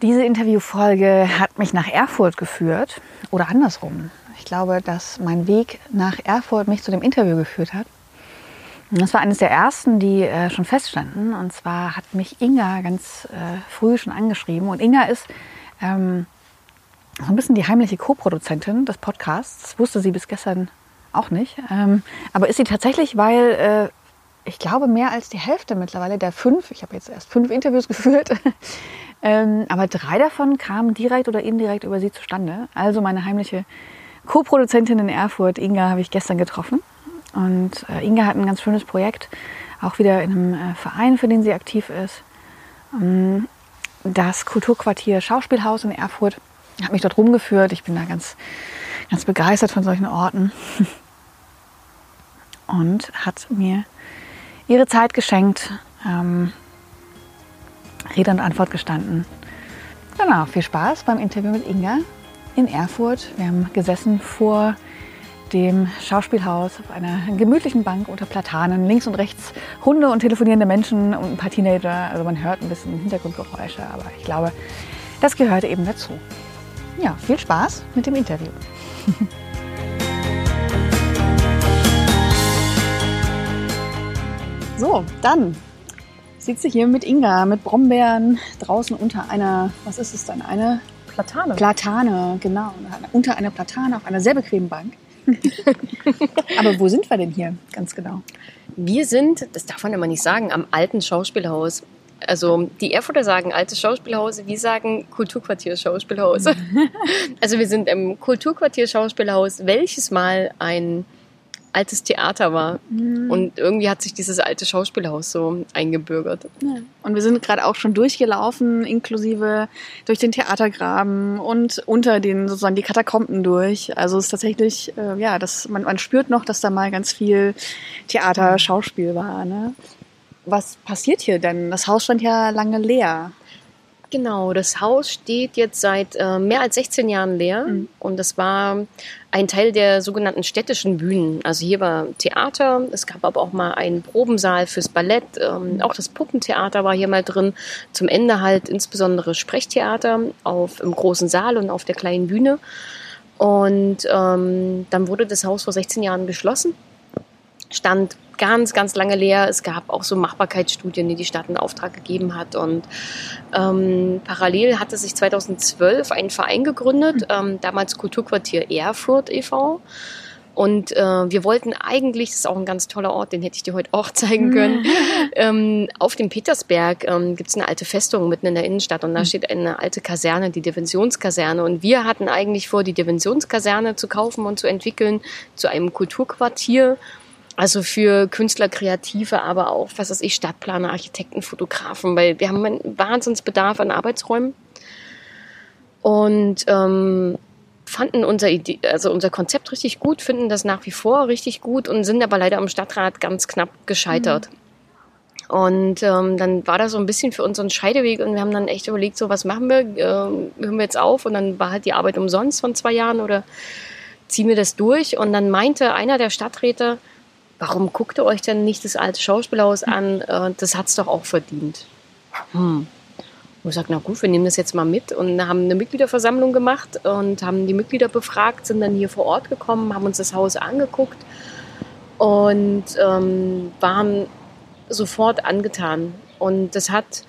Diese Interviewfolge hat mich nach Erfurt geführt oder andersrum. Ich glaube, dass mein Weg nach Erfurt mich zu dem Interview geführt hat. Das war eines der ersten, die äh, schon feststanden. Und zwar hat mich Inga ganz äh, früh schon angeschrieben. Und Inga ist ähm, so ein bisschen die heimliche Co-Produzentin des Podcasts. Das wusste sie bis gestern auch nicht. Ähm, aber ist sie tatsächlich, weil äh, ich glaube, mehr als die Hälfte mittlerweile der fünf, ich habe jetzt erst fünf Interviews geführt, ähm, aber drei davon kamen direkt oder indirekt über sie zustande. Also meine heimliche Co-Produzentin in Erfurt, Inga, habe ich gestern getroffen. Und äh, Inga hat ein ganz schönes Projekt, auch wieder in einem äh, Verein, für den sie aktiv ist. Ähm, das Kulturquartier Schauspielhaus in Erfurt hat mich dort rumgeführt. Ich bin da ganz, ganz begeistert von solchen Orten. Und hat mir ihre Zeit geschenkt, ähm, Rede und Antwort gestanden. Genau, viel Spaß beim Interview mit Inga in Erfurt. Wir haben gesessen vor dem Schauspielhaus auf einer gemütlichen Bank unter Platanen. Links und rechts Hunde und telefonierende Menschen und ein paar Teenager. Also man hört ein bisschen Hintergrundgeräusche, aber ich glaube, das gehört eben dazu. Ja, viel Spaß mit dem Interview. so, dann sitze hier mit Inga, mit Brombeeren draußen unter einer, was ist es dann, eine Platane. Platane, genau. Unter einer Platane auf einer sehr bequemen Bank. Aber wo sind wir denn hier ganz genau? Wir sind, das darf man immer nicht sagen, am alten Schauspielhaus. Also die Erfurter sagen altes Schauspielhaus, wir sagen Kulturquartier Schauspielhaus. also wir sind im Kulturquartier Schauspielhaus, welches mal ein altes Theater war. Mhm. Und irgendwie hat sich dieses alte Schauspielhaus so eingebürgert. Ja. Und wir sind gerade auch schon durchgelaufen, inklusive durch den Theatergraben und unter den sozusagen die Katakomben durch. Also es ist tatsächlich, äh, ja, das, man, man spürt noch, dass da mal ganz viel Theater, Schauspiel war. Ne? Was passiert hier denn? Das Haus stand ja lange leer. Genau, das Haus steht jetzt seit äh, mehr als 16 Jahren leer mhm. und das war ein Teil der sogenannten städtischen Bühnen. Also hier war Theater, es gab aber auch mal einen Probensaal fürs Ballett, ähm, auch das Puppentheater war hier mal drin. Zum Ende halt insbesondere Sprechtheater auf, im großen Saal und auf der kleinen Bühne. Und ähm, dann wurde das Haus vor 16 Jahren geschlossen, stand ganz, ganz lange leer. Es gab auch so Machbarkeitsstudien, die die Stadt in Auftrag gegeben hat. Und ähm, parallel hatte sich 2012 ein Verein gegründet, ähm, damals Kulturquartier Erfurt e.V., und äh, wir wollten eigentlich, das ist auch ein ganz toller Ort, den hätte ich dir heute auch zeigen können, ähm, auf dem Petersberg ähm, gibt es eine alte Festung mitten in der Innenstadt und da hm. steht eine alte Kaserne, die Divisionskaserne. Und wir hatten eigentlich vor, die Divisionskaserne zu kaufen und zu entwickeln zu einem Kulturquartier also für Künstler, Kreative, aber auch, was weiß ich, Stadtplaner, Architekten, Fotografen, weil wir haben einen Wahnsinnsbedarf an Arbeitsräumen. Und ähm, fanden unser, Idee, also unser Konzept richtig gut, finden das nach wie vor richtig gut und sind aber leider am Stadtrat ganz knapp gescheitert. Mhm. Und ähm, dann war das so ein bisschen für uns ein Scheideweg und wir haben dann echt überlegt, so was machen wir, äh, hören wir jetzt auf und dann war halt die Arbeit umsonst von zwei Jahren oder ziehen wir das durch und dann meinte einer der Stadträte, warum guckt ihr euch denn nicht das alte Schauspielhaus an? Äh, das hat es doch auch verdient. Hm. Und ich sage, na gut, wir nehmen das jetzt mal mit und haben eine Mitgliederversammlung gemacht und haben die Mitglieder befragt, sind dann hier vor Ort gekommen, haben uns das Haus angeguckt und ähm, waren sofort angetan. Und das hat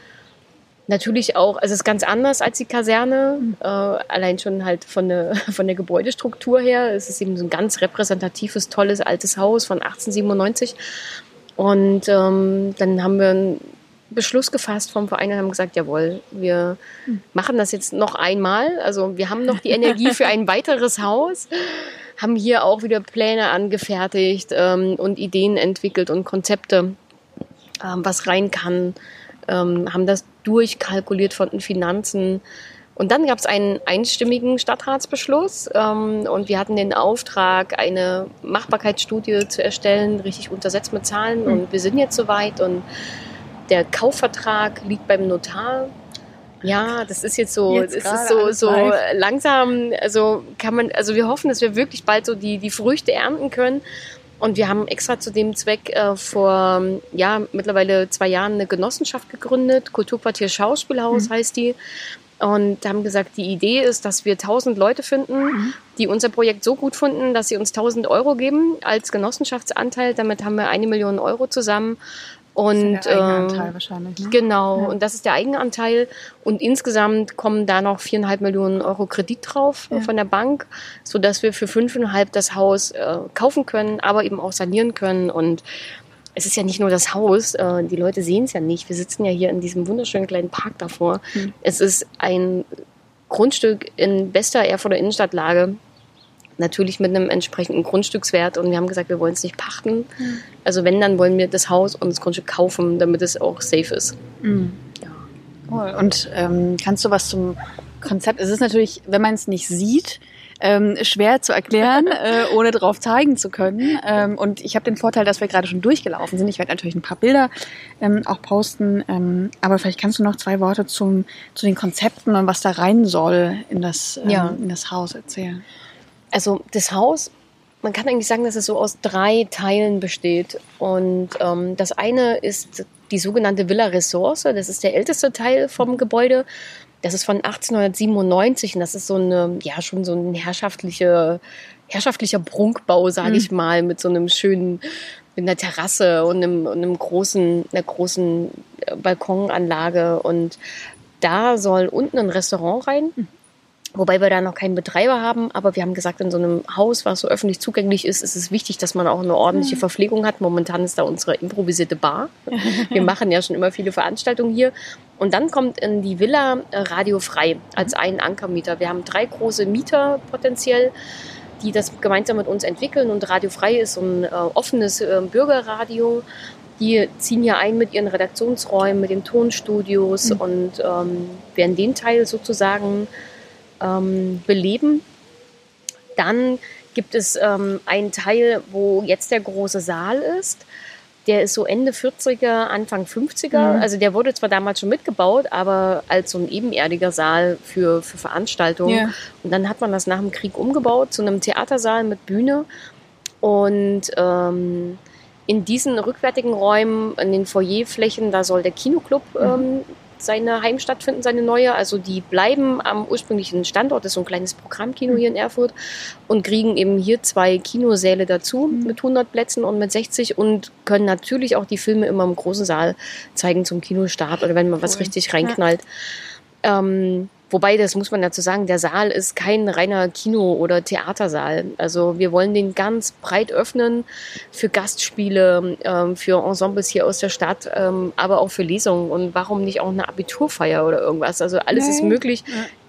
natürlich auch, also es ist ganz anders als die Kaserne, mhm. äh, allein schon halt von der, von der Gebäudestruktur her. Es ist eben so ein ganz repräsentatives, tolles altes Haus von 1897. Und ähm, dann haben wir einen Beschluss gefasst vom Verein und haben gesagt, jawohl, wir mhm. machen das jetzt noch einmal. Also wir haben noch die Energie für ein weiteres Haus, haben hier auch wieder Pläne angefertigt ähm, und Ideen entwickelt und Konzepte, ähm, was rein kann ähm, haben das durchkalkuliert von den Finanzen. Und dann gab es einen einstimmigen Stadtratsbeschluss ähm, und wir hatten den Auftrag, eine Machbarkeitsstudie zu erstellen, richtig untersetzt mit Zahlen. Mhm. Und wir sind jetzt soweit und der Kaufvertrag liegt beim Notar. Ja, das ist jetzt so, jetzt es ist so, so langsam, also kann man, also wir hoffen, dass wir wirklich bald so die, die Früchte ernten können. Und wir haben extra zu dem Zweck äh, vor ja, mittlerweile zwei Jahren eine Genossenschaft gegründet. Kulturquartier Schauspielhaus mhm. heißt die. Und haben gesagt, die Idee ist, dass wir 1000 Leute finden, mhm. die unser Projekt so gut finden, dass sie uns 1000 Euro geben als Genossenschaftsanteil. Damit haben wir eine Million Euro zusammen und das ist der Eigenanteil äh, wahrscheinlich. Ne? Genau, ja. und das ist der Eigenanteil. Und insgesamt kommen da noch viereinhalb Millionen Euro Kredit drauf ja. von der Bank, sodass wir für fünfeinhalb das Haus äh, kaufen können, aber eben auch sanieren können. Und es ist ja nicht nur das Haus, äh, die Leute sehen es ja nicht. Wir sitzen ja hier in diesem wunderschönen kleinen Park davor. Mhm. Es ist ein Grundstück in bester Erfurter Innenstadtlage natürlich mit einem entsprechenden Grundstückswert und wir haben gesagt, wir wollen es nicht pachten. Mhm. Also wenn, dann wollen wir das Haus und das Grundstück kaufen, damit es auch safe ist. Mhm. Ja. Cool. Und ähm, kannst du was zum Konzept? Es ist natürlich, wenn man es nicht sieht, ähm, schwer zu erklären, äh, ohne drauf zeigen zu können. Ähm, und ich habe den Vorteil, dass wir gerade schon durchgelaufen sind. Ich werde natürlich ein paar Bilder ähm, auch posten. Ähm, aber vielleicht kannst du noch zwei Worte zum, zu den Konzepten und was da rein soll in das, ähm, ja. in das Haus erzählen. Also das Haus, man kann eigentlich sagen, dass es so aus drei Teilen besteht. Und ähm, das eine ist die sogenannte Villa Ressource. Das ist der älteste Teil vom Gebäude. Das ist von 1897 und das ist so eine, ja, schon so ein herrschaftliche, herrschaftlicher Prunkbau, sage mhm. ich mal, mit so einem schönen, mit einer Terrasse und einem, einem großen, einer großen äh, Balkonanlage. Und da soll unten ein Restaurant rein. Mhm. Wobei wir da noch keinen Betreiber haben, aber wir haben gesagt, in so einem Haus, was so öffentlich zugänglich ist, ist es wichtig, dass man auch eine ordentliche mhm. Verpflegung hat. Momentan ist da unsere improvisierte Bar. Wir machen ja schon immer viele Veranstaltungen hier. Und dann kommt in die Villa äh, Radio Frei als mhm. ein Ankermieter. Wir haben drei große Mieter potenziell, die das gemeinsam mit uns entwickeln. Und Radio Frei ist so ein äh, offenes äh, Bürgerradio. Die ziehen hier ein mit ihren Redaktionsräumen, mit den Tonstudios mhm. und ähm, werden den Teil sozusagen ähm, beleben. Dann gibt es ähm, einen Teil, wo jetzt der große Saal ist. Der ist so Ende 40er, Anfang 50er. Mhm. Also der wurde zwar damals schon mitgebaut, aber als so ein ebenerdiger Saal für, für Veranstaltungen. Ja. Und dann hat man das nach dem Krieg umgebaut zu einem Theatersaal mit Bühne. Und ähm, in diesen rückwärtigen Räumen, in den Foyerflächen, da soll der Kinoclub mhm. ähm, seine Heimstatt finden, seine neue. Also die bleiben am ursprünglichen Standort, das ist so ein kleines Programmkino hier in Erfurt und kriegen eben hier zwei Kinosäle dazu mhm. mit 100 Plätzen und mit 60 und können natürlich auch die Filme immer im großen Saal zeigen zum Kinostart oder wenn man was richtig reinknallt. Ja. Ähm, Wobei, das muss man dazu sagen, der Saal ist kein reiner Kino- oder Theatersaal. Also wir wollen den ganz breit öffnen für Gastspiele, ähm, für Ensembles hier aus der Stadt, ähm, aber auch für Lesungen. Und warum nicht auch eine Abiturfeier oder irgendwas? Also alles nee. ist möglich.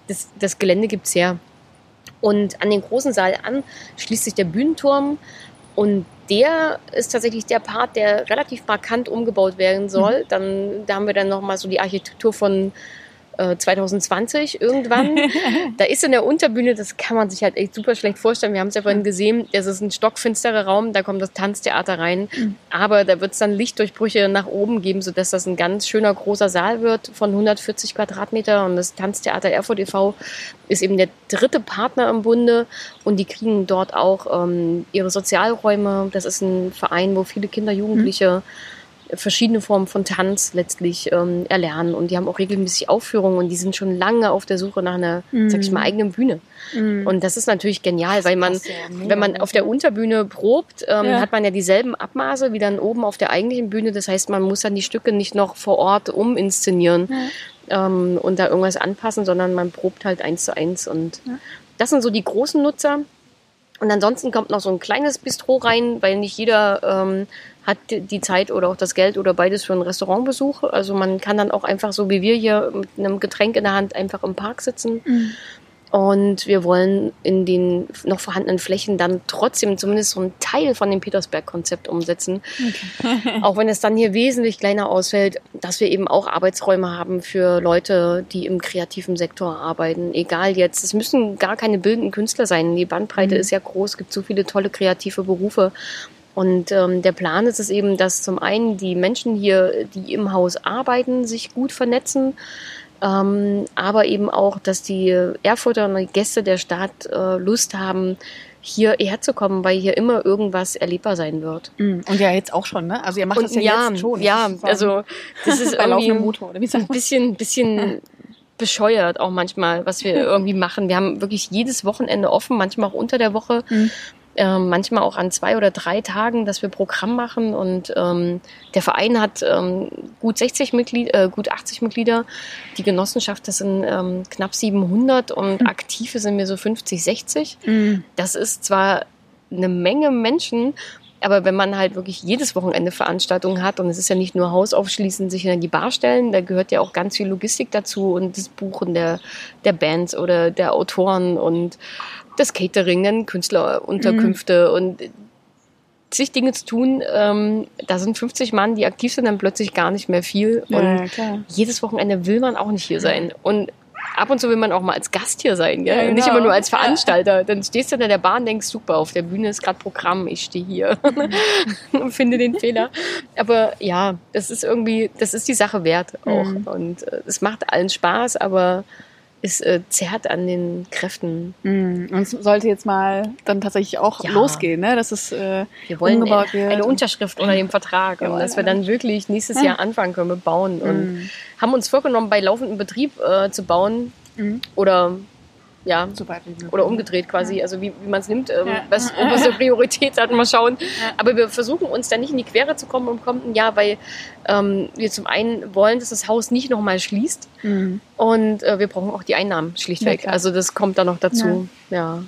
Das, das Gelände gibt's her. Und an den großen Saal an schließt sich der Bühnenturm. Und der ist tatsächlich der Part, der relativ markant umgebaut werden soll. Mhm. Dann, da haben wir dann nochmal so die Architektur von 2020 äh, irgendwann. da ist in der Unterbühne, das kann man sich halt echt super schlecht vorstellen. Wir haben es ja vorhin gesehen, das ist ein stockfinsterer Raum, da kommt das Tanztheater rein. Mhm. Aber da wird es dann Lichtdurchbrüche nach oben geben, sodass das ein ganz schöner großer Saal wird von 140 Quadratmeter. Und das Tanztheater Erfurt e.V. ist eben der dritte Partner im Bunde und die kriegen dort auch ähm, ihre Sozialräume. Das ist ein Verein, wo viele Kinder, Jugendliche mhm verschiedene Formen von Tanz letztlich ähm, erlernen. Und die haben auch regelmäßig Aufführungen und die sind schon lange auf der Suche nach einer, mm. sag ich mal, eigenen Bühne. Mm. Und das ist natürlich genial, weil man, wenn man auf der Unterbühne probt, ähm, ja. hat man ja dieselben Abmaße wie dann oben auf der eigentlichen Bühne. Das heißt, man muss dann die Stücke nicht noch vor Ort uminszenieren ja. ähm, und da irgendwas anpassen, sondern man probt halt eins zu eins. Und ja. das sind so die großen Nutzer. Und ansonsten kommt noch so ein kleines Bistro rein, weil nicht jeder ähm, hat die Zeit oder auch das Geld oder beides für einen Restaurantbesuch. Also man kann dann auch einfach so wie wir hier mit einem Getränk in der Hand einfach im Park sitzen. Mhm. Und wir wollen in den noch vorhandenen Flächen dann trotzdem zumindest so einen Teil von dem Petersberg-Konzept umsetzen. Okay. auch wenn es dann hier wesentlich kleiner ausfällt, dass wir eben auch Arbeitsräume haben für Leute, die im kreativen Sektor arbeiten. Egal jetzt, es müssen gar keine bildenden Künstler sein. Die Bandbreite mhm. ist ja groß, es gibt so viele tolle kreative Berufe. Und ähm, der Plan ist es eben, dass zum einen die Menschen hier, die im Haus arbeiten, sich gut vernetzen ähm, aber eben auch, dass die Erfurter und Gäste der Stadt äh, Lust haben, hierher zu kommen, weil hier immer irgendwas erlebbar sein wird. Mm, und ja, jetzt auch schon, ne? Also ihr macht und, das ja, ja jetzt schon. Ja, also das ist irgendwie Motor, oder wie ein bisschen, bisschen bescheuert auch manchmal, was wir irgendwie machen. Wir haben wirklich jedes Wochenende offen, manchmal auch unter der Woche. Mhm ähm, manchmal auch an zwei oder drei Tagen, dass wir Programm machen. Und ähm, der Verein hat ähm, gut 60 Mitglieder, äh, gut 80 Mitglieder. Die Genossenschaft, das sind ähm, knapp 700 und mhm. aktive sind wir so 50, 60. Mhm. Das ist zwar eine Menge Menschen, aber wenn man halt wirklich jedes Wochenende Veranstaltungen hat und es ist ja nicht nur Haus aufschließen, sich in die Bar stellen, da gehört ja auch ganz viel Logistik dazu und das Buchen der, der Bands oder der Autoren und das Catering, dann Künstlerunterkünfte mhm. und sich Dinge zu tun. Ähm, da sind 50 Mann, die aktiv sind, dann plötzlich gar nicht mehr viel. Und ja, jedes Wochenende will man auch nicht hier sein. Und ab und zu will man auch mal als Gast hier sein, gell? Ja, genau. nicht immer nur als Veranstalter. Dann stehst du in der Bahn und denkst, super, auf der Bühne ist gerade Programm, ich stehe hier und finde den Fehler. Aber ja, das ist irgendwie, das ist die Sache wert auch. Mhm. Und äh, es macht allen Spaß, aber es äh, zerrt an den Kräften. Mm, und es sollte jetzt mal dann tatsächlich auch ja. losgehen, ne? dass es äh, wir wollen umgebaut wird. eine Unterschrift unter dem Vertrag und dass wir dann wirklich nächstes ja. Jahr anfangen können mit bauen und mm. haben uns vorgenommen, bei laufendem Betrieb äh, zu bauen mm. oder ja, so oder umgedreht quasi, ja. also wie, wie man es nimmt, ähm, ja. was oberste Priorität hat, mal schauen. Ja. Aber wir versuchen uns da nicht in die Quere zu kommen im kommenden Jahr, weil ähm, wir zum einen wollen, dass das Haus nicht nochmal schließt mhm. und äh, wir brauchen auch die Einnahmen schlichtweg. also das kommt da noch dazu. ja.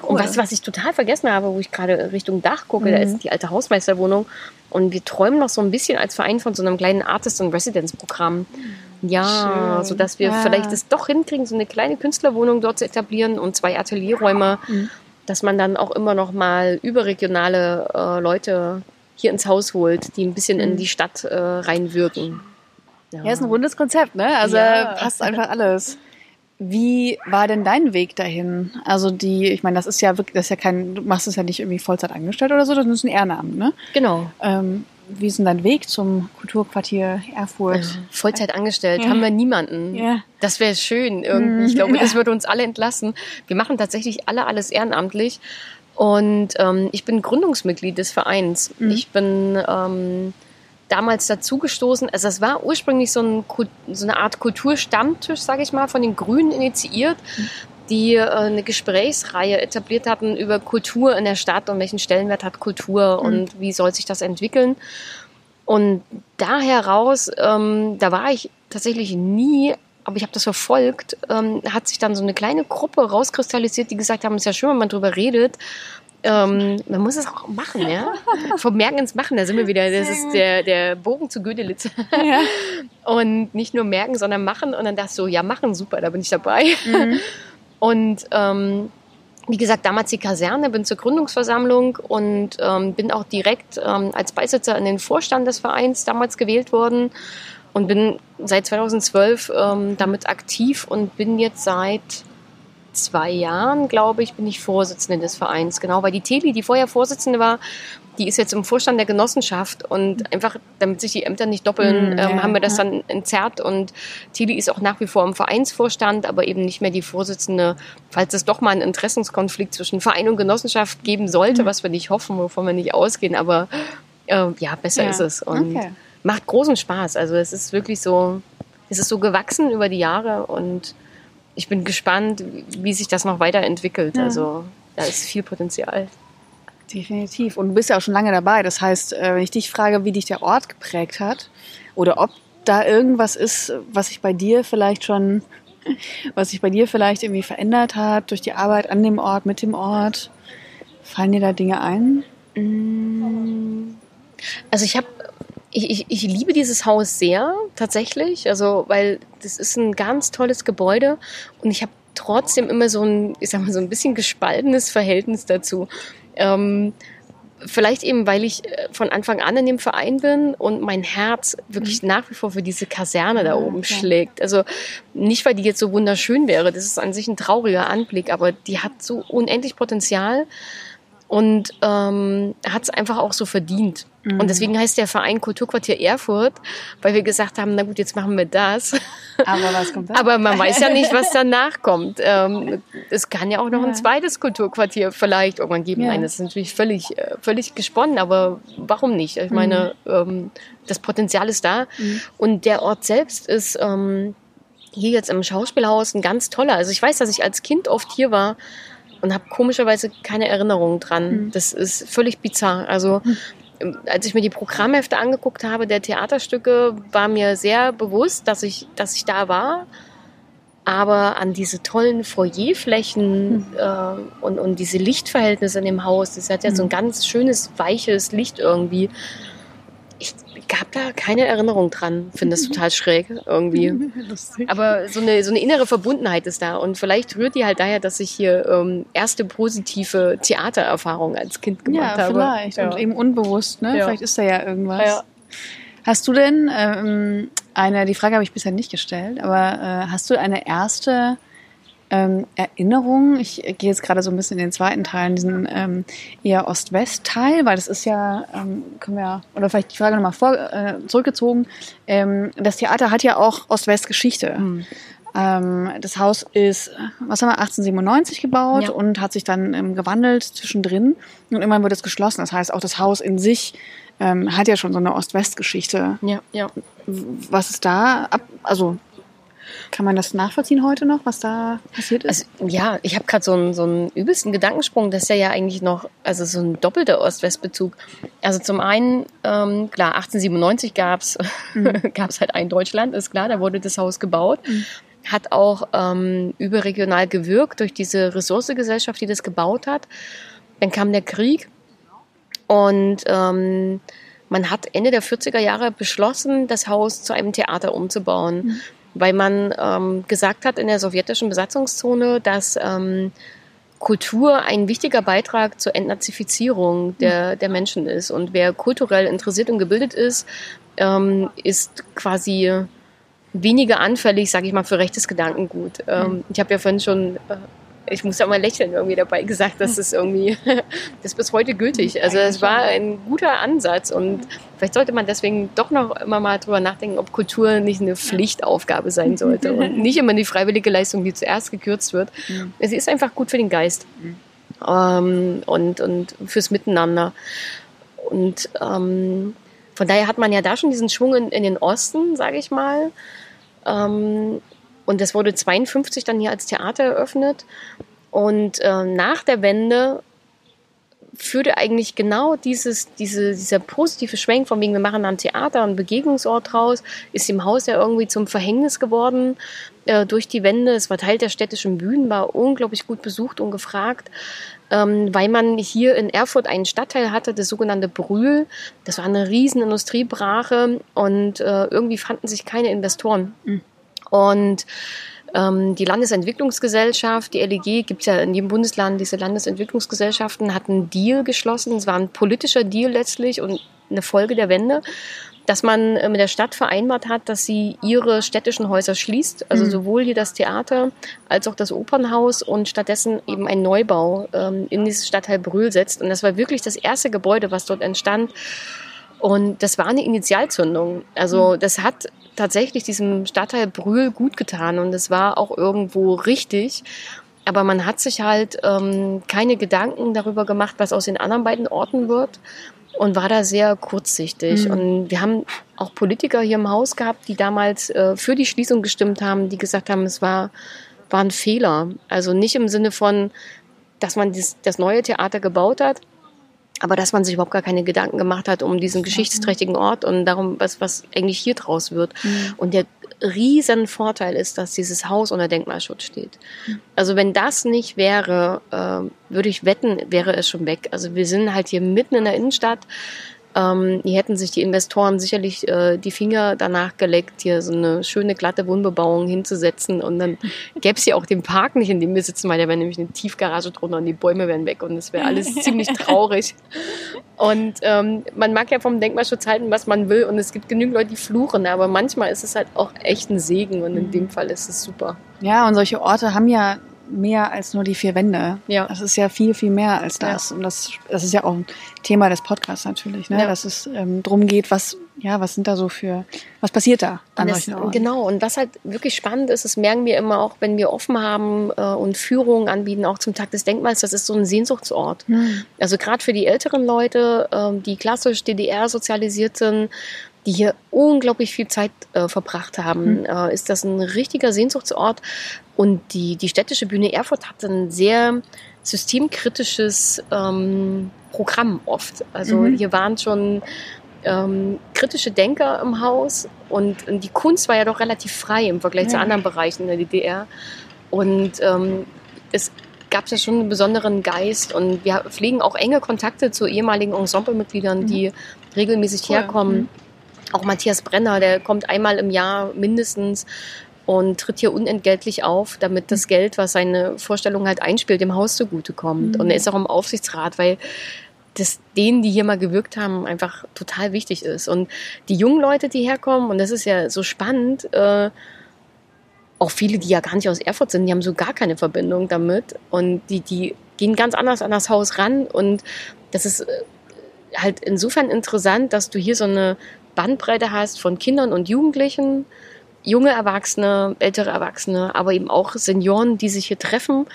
Cool. Und was, was ich total vergessen habe, wo ich gerade Richtung Dach gucke, mhm. da ist die alte Hausmeisterwohnung. Und wir träumen noch so ein bisschen als Verein von so einem kleinen Artist-in-Residence-Programm. Ja, Schön. sodass wir ja. vielleicht es doch hinkriegen, so eine kleine Künstlerwohnung dort zu etablieren und zwei Atelierräume, mhm. dass man dann auch immer noch mal überregionale äh, Leute hier ins Haus holt, die ein bisschen mhm. in die Stadt äh, reinwirken. Ja. ja, ist ein rundes Konzept, ne? Also ja. passt einfach alles. Wie war denn dein Weg dahin? Also die, ich meine, das ist ja wirklich, das ist ja kein, du machst es ja nicht irgendwie Vollzeit angestellt oder so, das ist ein Ehrenamt, ne? Genau. Ähm, wie ist denn dein Weg zum Kulturquartier Erfurt? Also Vollzeit angestellt, ja. haben wir niemanden. Ja. Das wäre schön irgendwie. Ich glaube, das würde uns alle entlassen. Wir machen tatsächlich alle alles ehrenamtlich. Und ähm, ich bin Gründungsmitglied des Vereins. Mhm. Ich bin ähm, damals dazugestoßen. Also es war ursprünglich so, ein, so, eine Art Kulturstammtisch, sage ich mal, von den Grünen initiiert, die äh, eine Gesprächsreihe etabliert hatten über Kultur in der Stadt und welchen Stellenwert hat Kultur mhm. und wie soll sich das entwickeln. Und da heraus, ähm, da war ich tatsächlich nie aber ich habe das verfolgt, ähm, hat sich dann so eine kleine Gruppe rauskristallisiert, die gesagt haben, es ist ja schön, wenn man darüber redet, ähm, man muss es auch machen, ja. Vom Merken ins Machen, da sind wir wieder. Das ist der, der Bogen zu Gödelitz. Ja. Und nicht nur merken, sondern machen. Und dann dachte ich so, ja, machen, super, da bin ich dabei. Mhm. Und ähm, wie gesagt, damals die Kaserne, bin zur Gründungsversammlung und ähm, bin auch direkt ähm, als Beisitzer in den Vorstand des Vereins damals gewählt worden und bin seit 2012 ähm, damit aktiv und bin jetzt seit zwei Jahren, glaube ich, bin ich Vorsitzende des Vereins. Genau, weil die Teli, die vorher Vorsitzende war, die ist jetzt im Vorstand der Genossenschaft und einfach, damit sich die Ämter nicht doppeln, mm, ähm, haben wir das dann entzerrt und Tili ist auch nach wie vor im Vereinsvorstand, aber eben nicht mehr die Vorsitzende, falls es doch mal einen Interessenskonflikt zwischen Verein und Genossenschaft geben sollte, mm. was wir nicht hoffen, wovon wir nicht ausgehen, aber äh, ja, besser ja. ist es und okay. macht großen Spaß. Also es ist wirklich so, es ist so gewachsen über die Jahre und ich bin gespannt, wie sich das noch weiterentwickelt. Ja. Also da ist viel Potenzial. Definitiv. Und du bist ja auch schon lange dabei. Das heißt, äh, wenn ich dich frage, wie dich der Ort geprägt hat oder ob da irgendwas ist, was sich bei dir vielleicht schon, was sich bei dir vielleicht irgendwie verändert hat durch die Arbeit an dem Ort, mit dem Ort, fallen dir da Dinge ein? Mm. Also ich habe ich, ich, ich liebe dieses Haus sehr, tatsächlich. Also, weil das ist ein ganz tolles Gebäude und ich habe trotzdem immer so ein, ich sag mal, so ein bisschen gespaltenes Verhältnis dazu. Ähm, vielleicht eben, weil ich äh, von Anfang an in dem Verein bin und mein Herz wirklich mhm. nach wie vor für diese Kaserne da oben ja. schlägt. Also nicht, weil die jetzt so wunderschön wäre, das ist an sich ein trauriger Anblick, aber die hat so unendlich Potenzial und ähm, hat es einfach auch so verdient. Mhm. Und deswegen heißt der Verein Kulturquartier Erfurt, weil wir gesagt haben, na gut, jetzt machen wir das. Aber was kommt dann? Aber man weiß ja nicht, was danach kommt. Ähm, es kann ja auch noch ja. ein zweites Kulturquartier vielleicht irgendwann geben. Ja. Nein, das ist natürlich völlig, äh, völlig gesponnen, aber warum nicht? Ich meine, mhm. ähm, das Potenzial ist da. Mhm. Und der Ort selbst ist ähm, hier jetzt im Schauspielhaus ein ganz toller. Also ich weiß, dass ich als Kind oft hier war und habe komischerweise keine Erinnerung dran. Mhm. Das ist völlig bizarr. Also mhm. Als ich mir die Programmhefte angeguckt habe der Theaterstücke, war mir sehr bewusst, dass ich, dass ich da war. Aber an diese tollen Foyerflächen mhm. äh, und, und diese Lichtverhältnisse in dem Haus, das hat ja so ein mhm. ganz schönes, weiches Licht irgendwie gab da keine Erinnerung dran. Finde das total schräg irgendwie. Lustig. Aber so eine, so eine innere Verbundenheit ist da. Und vielleicht rührt die halt daher, dass ich hier ähm, erste positive Theatererfahrung als Kind gemacht ja, habe. Vielleicht. Ja. Und eben unbewusst, ne? Ja. Vielleicht ist da ja irgendwas. Ja. Hast du denn ähm, eine, die Frage habe ich bisher nicht gestellt, aber äh, hast du eine erste ähm, Erinnerungen. Ich gehe jetzt gerade so ein bisschen in den zweiten Teil, in diesen ähm, eher Ost-West-Teil, weil das ist ja, ähm, können wir, oder vielleicht die Frage nochmal vor, äh, zurückgezogen. Ähm, das Theater hat ja auch Ost-West-Geschichte. Mhm. Das Haus ist, was haben wir, 1897 gebaut ja. und hat sich dann ähm, gewandelt zwischendrin und irgendwann wird es geschlossen. Das heißt, auch das Haus in sich hat ja schon so eine Ost-West-Geschichte. Ja, ja. Was ist da ab, also kann man das nachvollziehen heute noch, was da passiert ist? Also, ja, ich habe gerade so einen, so einen übelsten Gedankensprung. Das ist ja, ja eigentlich noch, also so ein doppelter Ost-West-Bezug. Also zum einen, ähm, klar, 1897 gab es mhm. halt ein Deutschland, ist klar, da wurde das Haus gebaut. Mhm. Hat auch ähm, überregional gewirkt durch diese Ressourcegesellschaft, die das gebaut hat. Dann kam der Krieg und ähm, man hat Ende der 40er Jahre beschlossen, das Haus zu einem Theater umzubauen. Mhm weil man ähm, gesagt hat in der sowjetischen Besatzungszone, dass ähm, Kultur ein wichtiger Beitrag zur Entnazifizierung der, der Menschen ist. Und wer kulturell interessiert und gebildet ist, ähm, ist quasi weniger anfällig, sage ich mal, für rechtes Gedankengut. Ähm, ich habe ja vorhin schon äh, ich muss ja mal lächeln irgendwie dabei gesagt, dass es irgendwie, das ist bis heute gültig. Also es war ein guter Ansatz und vielleicht sollte man deswegen doch noch immer mal drüber nachdenken, ob Kultur nicht eine Pflichtaufgabe sein sollte und nicht immer die freiwillige Leistung, die zuerst gekürzt wird. Sie ist einfach gut für den Geist ähm, und, und fürs Miteinander. Und ähm, von daher hat man ja da schon diesen Schwung in, in den Osten, sage ich mal. Ähm, und das wurde 52 dann hier als Theater eröffnet. Und äh, nach der Wende führte eigentlich genau dieses, diese, dieser positive Schwenk von wegen, wir machen dann Theater, einen Begegnungsort draus, ist im Haus ja irgendwie zum Verhängnis geworden äh, durch die Wende. Es war Teil der städtischen Bühnen, war unglaublich gut besucht und gefragt, ähm, weil man hier in Erfurt einen Stadtteil hatte, das sogenannte Brühl. Das war eine riesen Industriebrache und äh, irgendwie fanden sich keine Investoren. Mhm. Und ähm, die Landesentwicklungsgesellschaft, die LEG, gibt es ja in jedem Bundesland diese Landesentwicklungsgesellschaften, hat einen Deal geschlossen. Es war ein politischer Deal letztlich und eine Folge der Wende dass man äh, mit der Stadt vereinbart hat, dass sie ihre städtischen Häuser schließt, also mhm. sowohl hier das Theater als auch das Opernhaus und stattdessen eben einen Neubau ähm, in dieses Stadtteil Brühl setzt. Und das war wirklich das erste Gebäude, was dort entstand. Und das war eine Initialzündung. Also mhm. das hat tatsächlich diesem Stadtteil Brühl gut getan und es war auch irgendwo richtig. Aber man hat sich halt ähm, keine Gedanken darüber gemacht, was aus den anderen beiden Orten wird und war da sehr kurzsichtig. Mhm. Und wir haben auch Politiker hier im Haus gehabt, die damals äh, für die Schließung gestimmt haben, die gesagt haben, es war, war ein Fehler. Also nicht im Sinne von, dass man dies, das neue Theater gebaut hat, aber dass man sich überhaupt gar keine Gedanken gemacht hat um diesen geschichtsträchtigen Ort und darum, was, was eigentlich hier draus wird. Mhm. Und der riesen Vorteil ist, dass dieses Haus unter Denkmalschutz steht. Mhm. Also wenn das nicht wäre, äh, würde ich wetten, wäre es schon weg. Also wir sind halt hier mitten in der Innenstadt. Ähm, hier hätten sich die Investoren sicherlich äh, die Finger danach geleckt, hier so eine schöne glatte Wohnbebauung hinzusetzen und dann gäbe es hier auch den Park nicht, in dem wir sitzen, weil da wäre nämlich eine Tiefgarage drunter und die Bäume wären weg und es wäre alles ziemlich traurig. Und ähm, man mag ja vom Denkmalschutz halten, was man will und es gibt genügend Leute, die fluchen, aber manchmal ist es halt auch echt ein Segen und in dem Fall ist es super. Ja, und solche Orte haben ja mehr als nur die vier Wände. Ja. Das ist ja viel, viel mehr als das. Ja. Und das, das ist ja auch ein Thema des Podcasts natürlich, ne? Ja. dass es ähm, drum geht, was, ja, was sind da so für, was passiert da an Und das, solchen Orten? genau, und was halt wirklich spannend ist, das merken wir immer auch, wenn wir offen haben äh, und Führungen anbieten, auch zum Tag des Denkmals, das ist so ein Sehnsuchtsort. Hm. Also gerade für die älteren Leute, ähm, die klassisch DDR sozialisiert sind, die hier unglaublich viel Zeit äh, verbracht haben, äh, ist das ein richtiger Sehnsuchtsort. Und die, die städtische Bühne Erfurt hat ein sehr systemkritisches ähm, Programm oft. Also Mhm. hier waren schon ähm, kritische Denker im Haus und, und die Kunst war ja doch relativ frei im Vergleich zu Ja. anderen Bereichen in der DDR. Und ähm, es gab ja schon einen besonderen Geist und wir pflegen auch enge Kontakte zu ehemaligen Ensemblemitgliedern, die regelmäßig Cool. herkommen. Mhm. Auch Matthias Brenner, der kommt einmal im Jahr mindestens und tritt hier unentgeltlich auf, damit das Geld, was seine Vorstellung halt einspielt, dem Haus zugutekommt. Mhm. Und er ist auch im Aufsichtsrat, weil das denen, die hier mal gewirkt haben, einfach total wichtig ist. Und die jungen Leute, die herkommen, und das ist ja so spannend, äh, auch viele, die ja gar nicht aus Erfurt sind, die haben so gar keine Verbindung damit. Und die, die gehen ganz anders an das Haus ran. Und das ist äh, halt insofern interessant, dass du hier so eine Bandbreite hast von Kindern und Jugendlichen, junge Erwachsene, ältere Erwachsene, aber eben auch Senioren, die sich hier treffen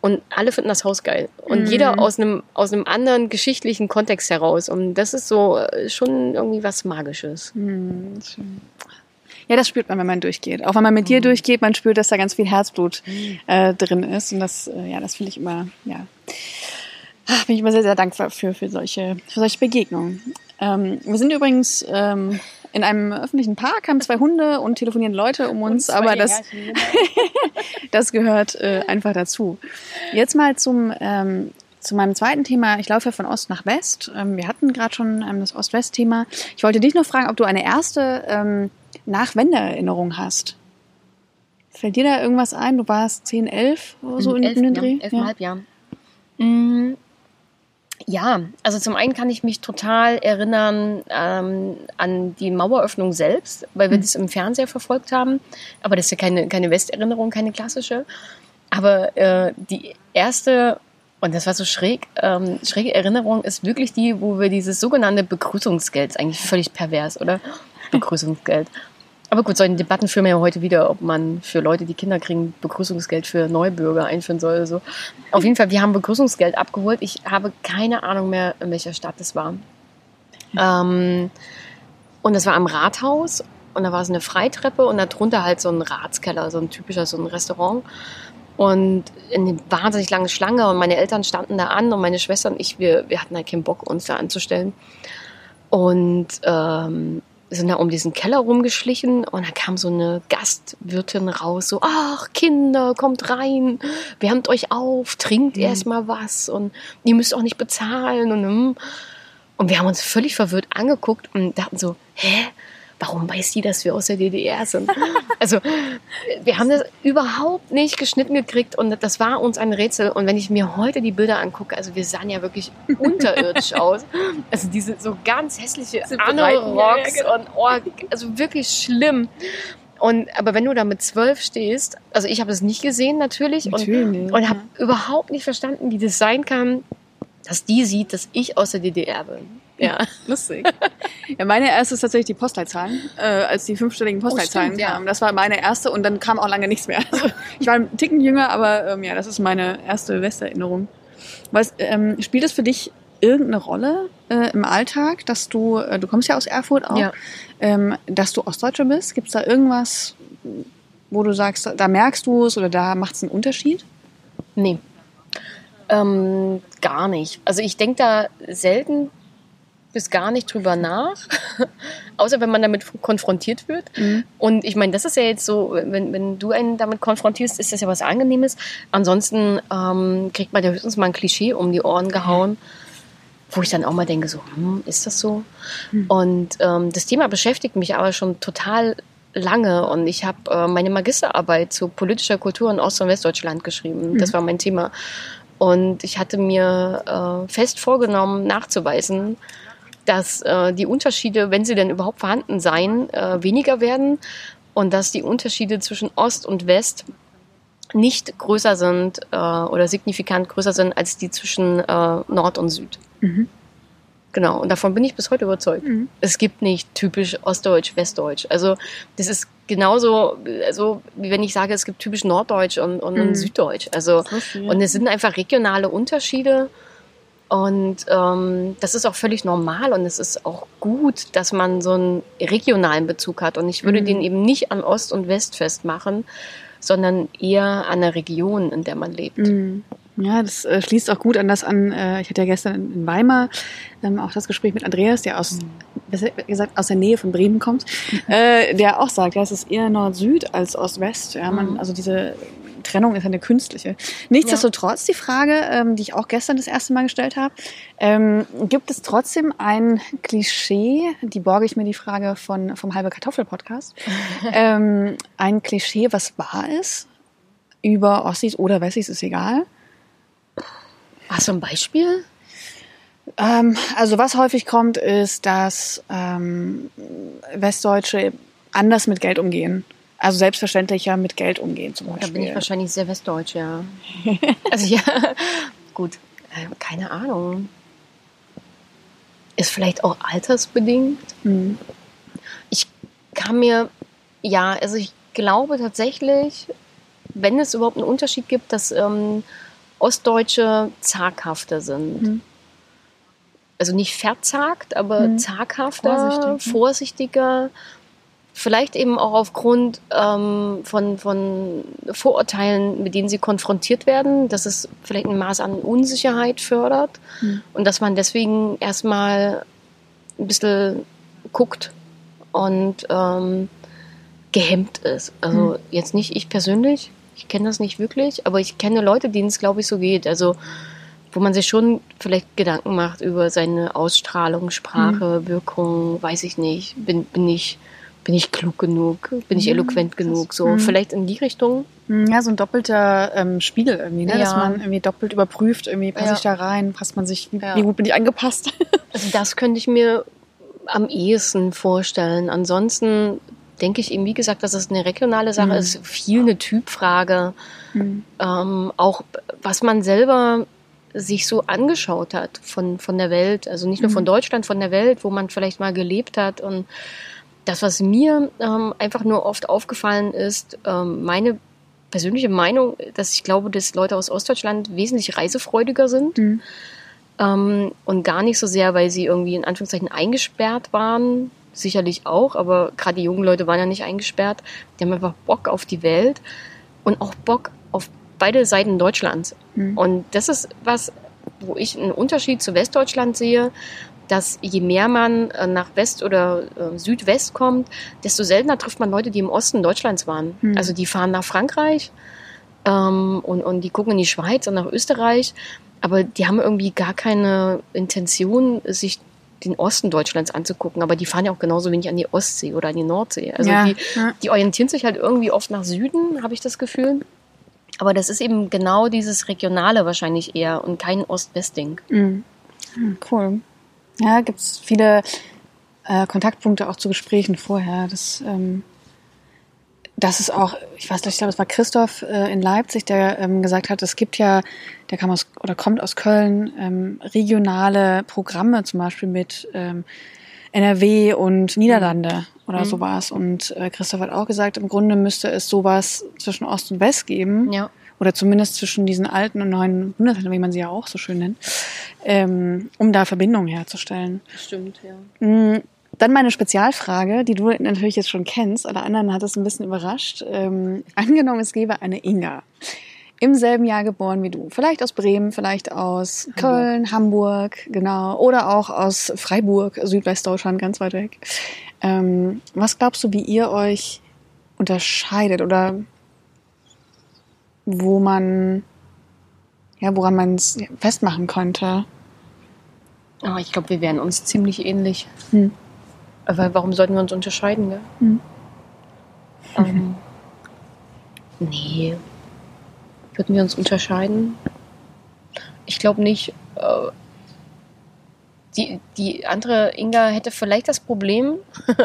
und alle finden das Haus geil. Und Mhm. jeder aus einem, aus einem anderen geschichtlichen Kontext heraus. Und das ist so äh, schon irgendwie was Magisches. Hm, schön. Ja, das spürt man, wenn man durchgeht. Auch wenn man mit Mhm. dir durchgeht, man spürt, dass da ganz viel Herzblut äh, drin ist. Und das, äh, ja, das finde ich immer, ja, Ach, bin ich immer sehr, sehr dankbar für, für, solche, für solche Begegnungen. Ähm, wir sind übrigens ähm, in einem öffentlichen Park, haben zwei Hunde und telefonieren Leute um uns, aber das, das gehört äh, einfach dazu. Jetzt mal zum, ähm, zu meinem zweiten Thema. Ich laufe ja von Ost nach West. Ähm, wir hatten gerade schon ähm, das Ost-West-Thema. Ich wollte dich noch fragen, ob du eine erste ähm, Nachwendeerinnerung hast. Fällt dir da irgendwas ein? Du warst 10, 11 oder so in, elf, in den ja, Dreh? elfeinhalb Jahre. Mm, Ja, also zum einen kann ich mich total erinnern ähm, an die Maueröffnung selbst, weil wir das im Fernseher verfolgt haben. Aber das ist ja keine, keine Westerinnerung, keine klassische. Aber äh, die erste, und das war so schräg, ähm, schräge Erinnerung ist wirklich die, wo wir dieses sogenannte Begrüßungsgeld, ist eigentlich völlig pervers, oder? Begrüßungsgeld. Aber gut, solche Debatten führen wir ja heute wieder, ob man für Leute, die Kinder kriegen, Begrüßungsgeld für Neubürger einführen soll oder so. Auf jeden Fall, wir haben Begrüßungsgeld abgeholt. Ich habe keine Ahnung mehr, in welcher Stadt es war. Ähm, und das war am Rathaus und da war so eine Freitreppe und darunter halt so ein Ratskeller, so ein typischer, so ein Restaurant. Und eine wahnsinnig lange Schlange und meine Eltern standen da an und meine Schwester und ich, wir, wir hatten halt keinen Bock, uns da anzustellen. Und ähm, sind da um diesen Keller rumgeschlichen und da kam so eine Gastwirtin raus, so, ach Kinder, kommt rein, wärmt euch auf, trinkt erst mal was und ihr müsst auch nicht bezahlen und, hm. und wir haben uns völlig verwirrt angeguckt und dachten so, hä? Warum weiß die, dass wir aus der DDR sind? Also, wir haben das überhaupt nicht geschnitten gekriegt und das war uns ein Rätsel. Und wenn ich mir heute die Bilder angucke, also wir sahen ja wirklich unterirdisch aus. Also diese so ganz hässliche ja, Anorocks ja, genau. und oh, also wirklich schlimm. Und aber wenn du da mit zwölf stehst, also ich habe das nicht gesehen natürlich, Natürlich, und, und habe ja. überhaupt nicht verstanden, wie das sein kann, dass die sieht, dass ich aus der DDR bin. Ja. Lustig. ja, meine erste ist tatsächlich die Postleitzahlen, äh, als die fünfstelligen Postleitzahlen stimmt, ja. kamen. Das war meine erste und dann kam auch lange nichts mehr. Also, ich war ein Ticken jünger, aber ähm, ja, das ist meine erste Westerinnerung. Was, ähm, spielt es für dich irgendeine Rolle äh, im Alltag, dass du, äh, du kommst ja aus Erfurt auch, Ja. ähm, dass du Ostdeutsche bist? Gibt es da irgendwas, wo du sagst, da merkst du es oder da macht es einen Unterschied? Nee. Ähm, gar nicht. Also ich denke da selten bis gar nicht drüber nach, außer wenn man damit konfrontiert wird. Und ich meine, das ist ja jetzt so, wenn, wenn du einen damit konfrontierst, ist das ja was Angenehmes. Ansonsten ähm, kriegt man ja höchstens mal ein Klischee um die Ohren gehauen. wo ich dann auch mal denke, so, hm, ist das so? Mhm. Und ähm, das Thema beschäftigt mich aber schon total lange und ich habe äh, meine Magisterarbeit zu politischer Kultur in Ost- und Westdeutschland geschrieben. Mhm. Das war mein Thema. Und ich hatte mir äh, fest vorgenommen, nachzuweisen, dass äh, die Unterschiede, wenn sie denn überhaupt vorhanden seien, äh, weniger werden und dass die Unterschiede zwischen Ost und West nicht größer sind äh, oder signifikant größer sind als die zwischen äh, Nord und Süd. Mhm. Genau, und davon bin ich bis heute überzeugt. Mhm. Es gibt nicht typisch Ostdeutsch, Westdeutsch. Also das ist genauso, also wie wenn ich sage, es gibt typisch Norddeutsch und, und mhm. Süddeutsch. Also und es sind einfach regionale Unterschiede. Und ähm, das ist auch völlig normal und es ist auch gut, dass man so einen regionalen Bezug hat. Und ich würde mhm. den eben nicht an Ost und West festmachen, sondern eher an der Region, in der man lebt. Mhm. Ja, das äh, schließt auch gut an das an. Äh, ich hatte ja gestern in Weimar ähm, auch das Gespräch mit Andreas, der aus, mhm. besser gesagt, aus der Nähe von Bremen kommt, äh, der auch sagt, ja, es ist eher Nord-Süd als Ost-West. Ja, man, mhm. also diese Trennung ist eine künstliche. Nichtsdestotrotz die Frage, ähm, die ich auch gestern das erste Mal gestellt habe, ähm, gibt es trotzdem ein Klischee, die borge ich mir die Frage von, vom Halbe Kartoffel Podcast, ähm, ein Klischee, was wahr ist über Ossis oder Wessis, ist egal. Hast du ein Beispiel? Ähm, also was häufig kommt, ist, dass ähm, Westdeutsche anders mit Geld umgehen. Also selbstverständlicher mit Geld umgehen zum Beispiel. Da bin ich wahrscheinlich sehr westdeutsch, ja. also ja, gut, äh, keine Ahnung. Ist vielleicht auch altersbedingt. Mhm. Ich kann mir, ja, also ich glaube tatsächlich, wenn es überhaupt einen Unterschied gibt, dass ähm, Ostdeutsche zaghafter sind. Mhm. Also nicht verzagt, aber mhm. zaghafter, Vorsichtig, vorsichtiger Vielleicht eben auch aufgrund ähm, von, von Vorurteilen, mit denen sie konfrontiert werden, dass es vielleicht ein Maß an Unsicherheit fördert mhm. und dass man deswegen erstmal ein bisschen guckt und ähm, gehemmt ist. Also mhm. jetzt nicht ich persönlich, ich kenne das nicht wirklich, aber ich kenne Leute, denen es, glaube ich, so geht. Also wo man sich schon vielleicht Gedanken macht über seine Ausstrahlung, Sprache, mhm. Wirkung, weiß ich nicht, bin, bin ich bin ich klug genug, bin ich eloquent genug, so mhm. vielleicht in die Richtung. Mhm, ja, so ein doppelter ähm, Spiegel irgendwie, ne? Ja. dass man irgendwie doppelt überprüft, irgendwie passe ja. ich da rein, passt man sich, wie, ja. wie gut bin ich angepasst? also das könnte ich mir am ehesten vorstellen. Ansonsten denke ich eben, wie gesagt, dass es eine regionale Sache mhm. ist, viel eine Typfrage. Mhm. Ähm, auch was man selber sich so angeschaut hat von, von der Welt, also nicht nur von mhm. Deutschland, von der Welt, wo man vielleicht mal gelebt hat und das, was mir ähm, einfach nur oft aufgefallen ist, ähm, meine persönliche Meinung, dass ich glaube, dass Leute aus Ostdeutschland wesentlich reisefreudiger sind. Mhm. Ähm, und gar nicht so sehr, weil sie irgendwie in Anführungszeichen eingesperrt waren. Sicherlich auch, aber gerade die jungen Leute waren ja nicht eingesperrt. Die haben einfach Bock auf die Welt und auch Bock auf beide Seiten Deutschlands. Mhm. Und das ist was, wo ich einen Unterschied zu Westdeutschland sehe, dass je mehr man äh, nach West oder äh, Südwest kommt, desto seltener trifft man Leute, die im Osten Deutschlands waren. Mhm. Also die fahren nach Frankreich ähm, und, und die gucken in die Schweiz und nach Österreich, aber die haben irgendwie gar keine Intention, sich den Osten Deutschlands anzugucken, aber die fahren ja auch genauso wenig an die Ostsee oder an die Nordsee. Also ja, die, die orientieren sich halt irgendwie oft nach Süden, habe ich das Gefühl. Aber das ist eben genau dieses Regionale wahrscheinlich eher und kein Ost-West-Ding. Mhm. Cool. Ja, gibt es viele äh, Kontaktpunkte auch zu Gesprächen vorher. Das, ähm, das ist auch, ich weiß nicht, ich glaube, es war Christoph äh, in Leipzig, der ähm, gesagt hat, es gibt ja, der kam aus oder kommt aus Köln, ähm, regionale Programme, zum Beispiel mit ähm, NRW und Niederlande oder mhm. sowas. Und äh, Christoph hat auch gesagt, im Grunde müsste es sowas zwischen Ost und West geben. Ja oder zumindest zwischen diesen alten und neuen Bundesländern, wie man sie ja auch so schön nennt, ähm, um da Verbindungen herzustellen. Stimmt, ja. Mm, dann meine Spezialfrage, die du natürlich jetzt schon kennst, alle anderen hat es ein bisschen überrascht. Ähm, angenommen, es gäbe eine Inga, im selben Jahr geboren wie du. Vielleicht aus Bremen, vielleicht aus Hamburg. Köln, Hamburg, genau. Oder auch aus Freiburg, Südwestdeutschland, ganz weit weg. Ähm, was glaubst du, wie ihr euch unterscheidet oder wo man, ja, woran man es festmachen könnte? Oh, ich glaube, wir wären uns ziemlich ähnlich. Hm. Aber warum sollten wir uns unterscheiden? Gell? Hm. Ähm, nee. Würden wir uns unterscheiden? Ich glaube nicht. Äh, die, die andere Inga hätte vielleicht das Problem,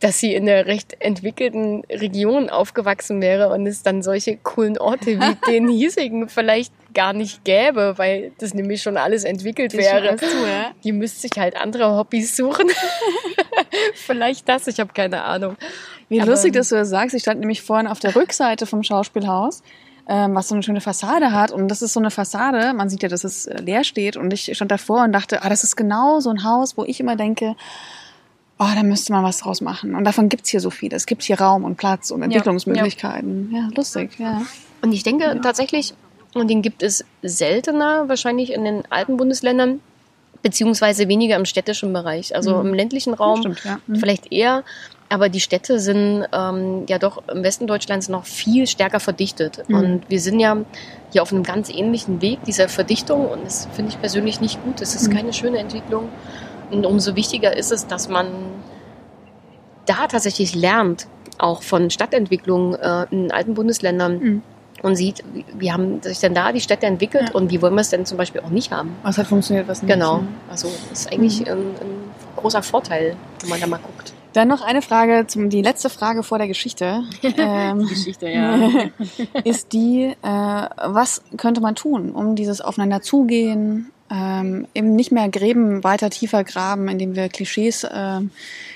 dass sie in einer recht entwickelten Region aufgewachsen wäre und es dann solche coolen Orte wie den hiesigen vielleicht gar nicht gäbe, weil das nämlich schon alles entwickelt schon wäre. zu, ja? Die müsste sich halt andere Hobbys suchen. vielleicht das, ich habe keine Ahnung. Wie Aber- lustig, dass du das sagst. Ich stand nämlich vorhin auf der Rückseite vom Schauspielhaus, ähm, was so eine schöne Fassade hat. Und das ist so eine Fassade, man sieht ja, dass es äh, leer steht. Und ich stand davor und dachte, ah, das ist genau so ein Haus, wo ich immer denke, oh, da müsste man was draus machen. Und davon gibt's hier so viele. Es gibt hier Raum und Platz und Entwicklungsmöglichkeiten. Ja, lustig, ja. Und ich denke tatsächlich, und den gibt es seltener wahrscheinlich in den alten Bundesländern, beziehungsweise weniger im städtischen Bereich. Also Mhm. im ländlichen Raum Stimmt, ja. Mhm. vielleicht eher, aber die Städte sind ähm, ja doch im Westen Deutschlands noch viel stärker verdichtet. Mhm. Und wir sind ja hier auf einem ganz ähnlichen Weg dieser Verdichtung und das finde ich persönlich nicht gut. Das ist Mhm. keine schöne Entwicklung. Und umso wichtiger ist es, dass man da tatsächlich lernt, auch von Stadtentwicklung äh, in alten Bundesländern Mhm. Und sieht, wie- wie haben sich denn da die Städte entwickelt Ja. und wie wollen wir es denn zum Beispiel auch nicht haben. Was hat funktioniert, was nicht. Genau. ne? Also das ist eigentlich Mhm. ein, ein großer Vorteil, wenn man da mal guckt. Dann noch eine Frage, zum, die letzte Frage vor der Geschichte. ähm, Geschichte, ist die, äh, was könnte man tun, um dieses Aufeinander zugehen, ähm, eben nicht mehr Gräben weiter tiefer graben, indem wir Klischees ähm,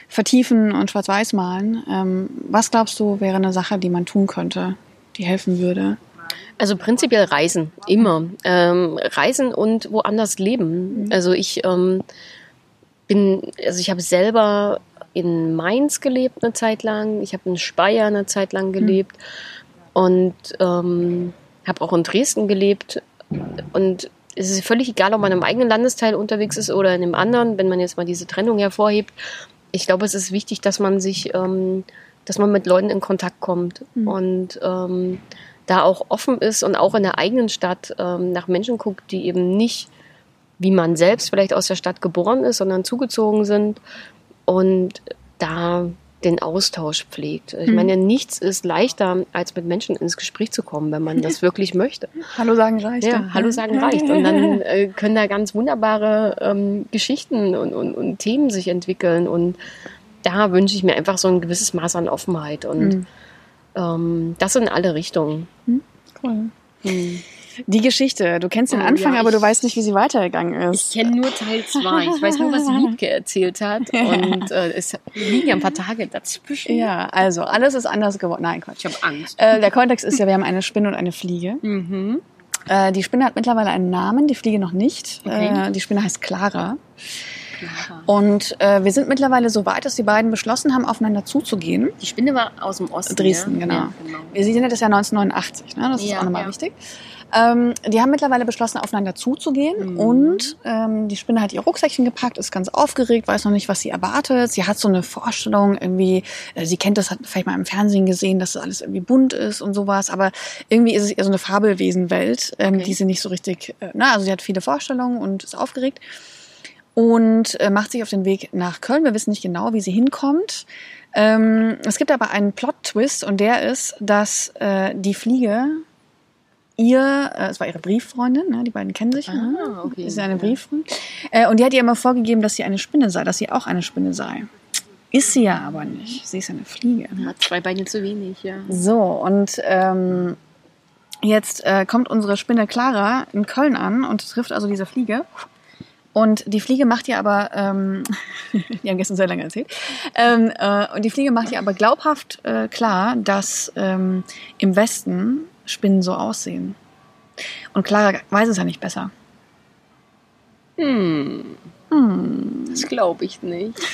vertiefen und schwarz-weiß malen. Ähm, was glaubst du, wäre eine Sache, die man tun könnte, die helfen würde? Also prinzipiell Reisen, immer. Ähm, reisen und woanders leben. Mhm. Also ich ähm, bin, also ich habe selber in Mainz gelebt eine Zeit lang, ich habe in Speyer eine Zeit lang gelebt und ähm, habe auch in Dresden gelebt. Und es ist völlig egal, ob man im eigenen Landesteil unterwegs ist oder in einem anderen, wenn man jetzt mal diese Trennung hervorhebt. Ich glaube, es ist wichtig, dass man sich, ähm, dass man mit Leuten in Kontakt kommt Mhm. und ähm, da auch offen ist und auch in der eigenen Stadt ähm, nach Menschen guckt, die eben nicht wie man selbst vielleicht aus der Stadt geboren ist, sondern zugezogen sind und da den Austausch pflegt. Ich Mhm. meine, nichts ist leichter, als mit Menschen ins Gespräch zu kommen, wenn man das wirklich möchte. Hallo sagen reicht. Ja, Hallo sagen reicht. Und dann äh, können da ganz wunderbare ähm, Geschichten und, und, und Themen sich entwickeln. Und da wünsche ich mir einfach so ein gewisses Maß an Offenheit. Und Mhm. ähm, das in alle Richtungen. Cool. Hm. Die Geschichte, du kennst den Oh, Anfang, ja, aber du ich- weißt nicht, wie sie weitergegangen Ich ist. kenne nur Teil 2. Ich weiß nur, was Wiebke erzählt hat. Und äh, es liegen ja ein paar Tage dazwischen. Ja, also alles ist anders geworden. Nein, Quatsch. Ich habe Angst. Äh, der Kontext ist ja, wir haben eine Spinne und eine Fliege. Mhm. Äh, die Spinne hat mittlerweile einen Namen, die Fliege noch nicht. Okay. Äh, die Spinne heißt Clara. Und äh, wir sind mittlerweile so weit, dass die beiden beschlossen haben, aufeinander zuzugehen. Die Spinne war aus dem Osten. Dresden, ja? genau. Ja, genau. Wir sind ja das Jahr 1989, ne? das ist Ja, auch nochmal wichtig. Ähm, die haben mittlerweile beschlossen, aufeinander zuzugehen. Mhm. Und ähm, die Spinne hat ihr Rucksäckchen gepackt, ist ganz aufgeregt, weiß noch nicht, was sie erwartet. Sie hat so eine Vorstellung, irgendwie, äh, sie kennt das, hat vielleicht mal im Fernsehen gesehen, dass das alles irgendwie bunt ist und sowas. Aber irgendwie ist es eher so eine Fabelwesenwelt, ähm, Okay. die sie nicht so richtig, äh, na, also sie hat viele Vorstellungen und ist aufgeregt und äh, macht sich auf den Weg nach Köln. Wir wissen nicht genau, wie sie hinkommt. Ähm, es gibt aber einen Plot-Twist und der ist, dass äh, die Fliege ihr, äh, es war ihre Brieffreundin, ne, die beiden kennen sich, ne? Ah, okay. ist eine Ja. Brieffreundin, äh, und die hat ihr immer vorgegeben, dass sie eine Spinne sei, dass sie auch eine Spinne sei. Ist sie ja aber nicht. Sie ist eine Fliege. Hat zwei Beine zu wenig, ja. So, und ähm, jetzt äh, kommt unsere Spinne Clara in Köln an und trifft also diese Fliege. Und die Fliege macht ihr aber, ähm, die haben gestern sehr lange erzählt, ähm, äh, und die Fliege macht ihr aber glaubhaft äh, klar, dass ähm, im Westen Spinnen so aussehen. Und Clara weiß es ja nicht besser. Hm, Hm. das glaube ich nicht.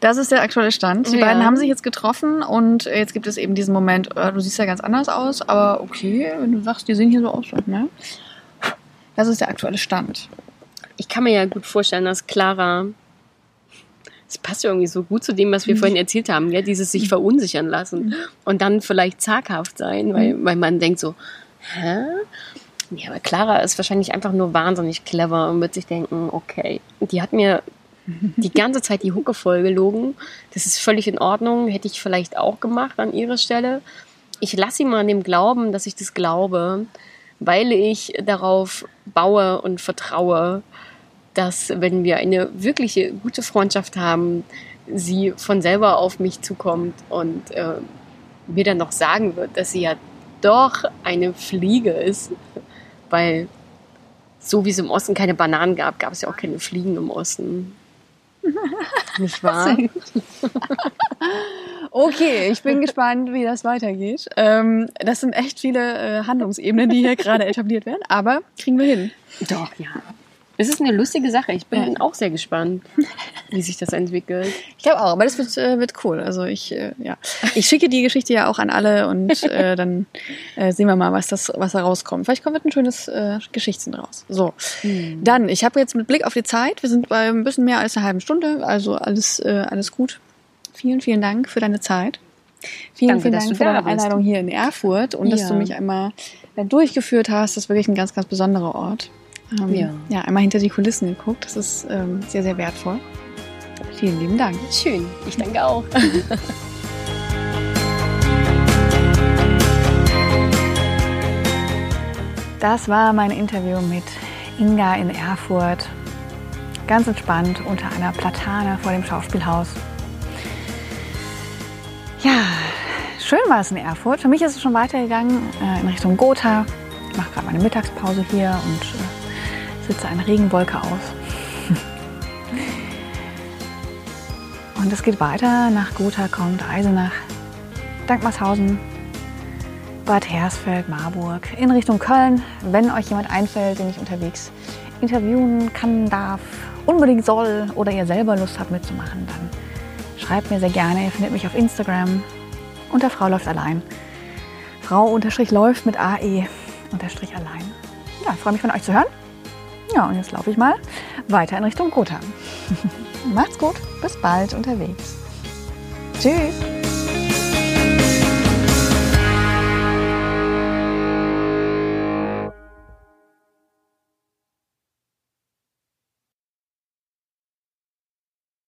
Das ist der aktuelle Stand. Die Ja. beiden haben sich jetzt getroffen und jetzt gibt es eben diesen Moment, äh, du siehst ja ganz anders aus, aber okay, wenn du sagst, die sehen hier so aus, ne? Das ist der aktuelle Stand. Ich kann mir ja gut vorstellen, dass Clara. Es passt ja irgendwie so gut zu dem, was wir vorhin erzählt haben, ja, dieses sich verunsichern lassen und dann vielleicht zaghaft sein, weil, weil man denkt so, hä? Ja, aber Clara ist wahrscheinlich einfach nur wahnsinnig clever und wird sich denken, okay, die hat mir die ganze Zeit die Hucke vollgelogen. Das ist völlig in Ordnung. Hätte ich vielleicht auch gemacht an ihrer Stelle. Ich lasse sie mal an dem glauben, dass ich das glaube, weil ich darauf baue und vertraue, dass wenn wir eine wirkliche gute Freundschaft haben, sie von selber auf mich zukommt und äh, mir dann noch sagen wird, dass sie ja doch eine Fliege ist, weil so wie es im Osten keine Bananen gab, gab es ja auch keine Fliegen im Osten. Nicht wahr? okay, ich bin gespannt, wie das weitergeht. Ähm, das sind echt viele äh, Handlungsebenen, die hier gerade etabliert werden, aber kriegen wir hin. Doch, ja. Es ist eine lustige Sache. Ich bin ja. auch sehr gespannt, wie sich das entwickelt. Ich glaube auch, aber das wird, äh, wird cool. Also ich, äh, ja. ich schicke die Geschichte ja auch an alle und äh, dann äh, sehen wir mal, was, das, was da rauskommt. Vielleicht kommt ein schönes äh, Geschichtchen raus. So, hm. dann, ich habe jetzt mit Blick auf die Zeit, wir sind bei ein bisschen mehr als einer halben Stunde, also alles, äh, alles gut. Vielen, vielen Dank für deine Zeit. Vielen, Danke, vielen Dank für deine Einladung hier in Erfurt und ja. dass du mich einmal durchgeführt hast. Das ist wirklich ein ganz, ganz besonderer Ort ähm, ja. ja, einmal hinter die Kulissen geguckt. Das ist ähm, sehr, sehr wertvoll. Vielen lieben Dank. Schön, ich danke auch. Das war mein Interview mit Inga in Erfurt. Ganz entspannt unter einer Platane vor dem Schauspielhaus. Ja, schön war es in Erfurt. Für mich ist es schon weitergegangen äh, in Richtung Gotha. Ich mache gerade meine Mittagspause hier und äh, sitze eine Regenwolke aus. Und es geht weiter. Nach Gotha kommt Eisenach, Dankmarshausen, Bad Hersfeld, Marburg, in Richtung Köln. Wenn euch jemand einfällt, den ich unterwegs interviewen kann, darf, unbedingt soll oder ihr selber Lust habt mitzumachen, dann schreibt mir sehr gerne. Ihr findet mich auf Instagram unter Frau läuft allein. Frau unterstrich läuft mit AE unterstrich allein. Ja, ich freue mich von euch zu hören. Ja, und jetzt laufe ich mal weiter in Richtung Gotha. Macht's gut, bis bald unterwegs. Tschüss.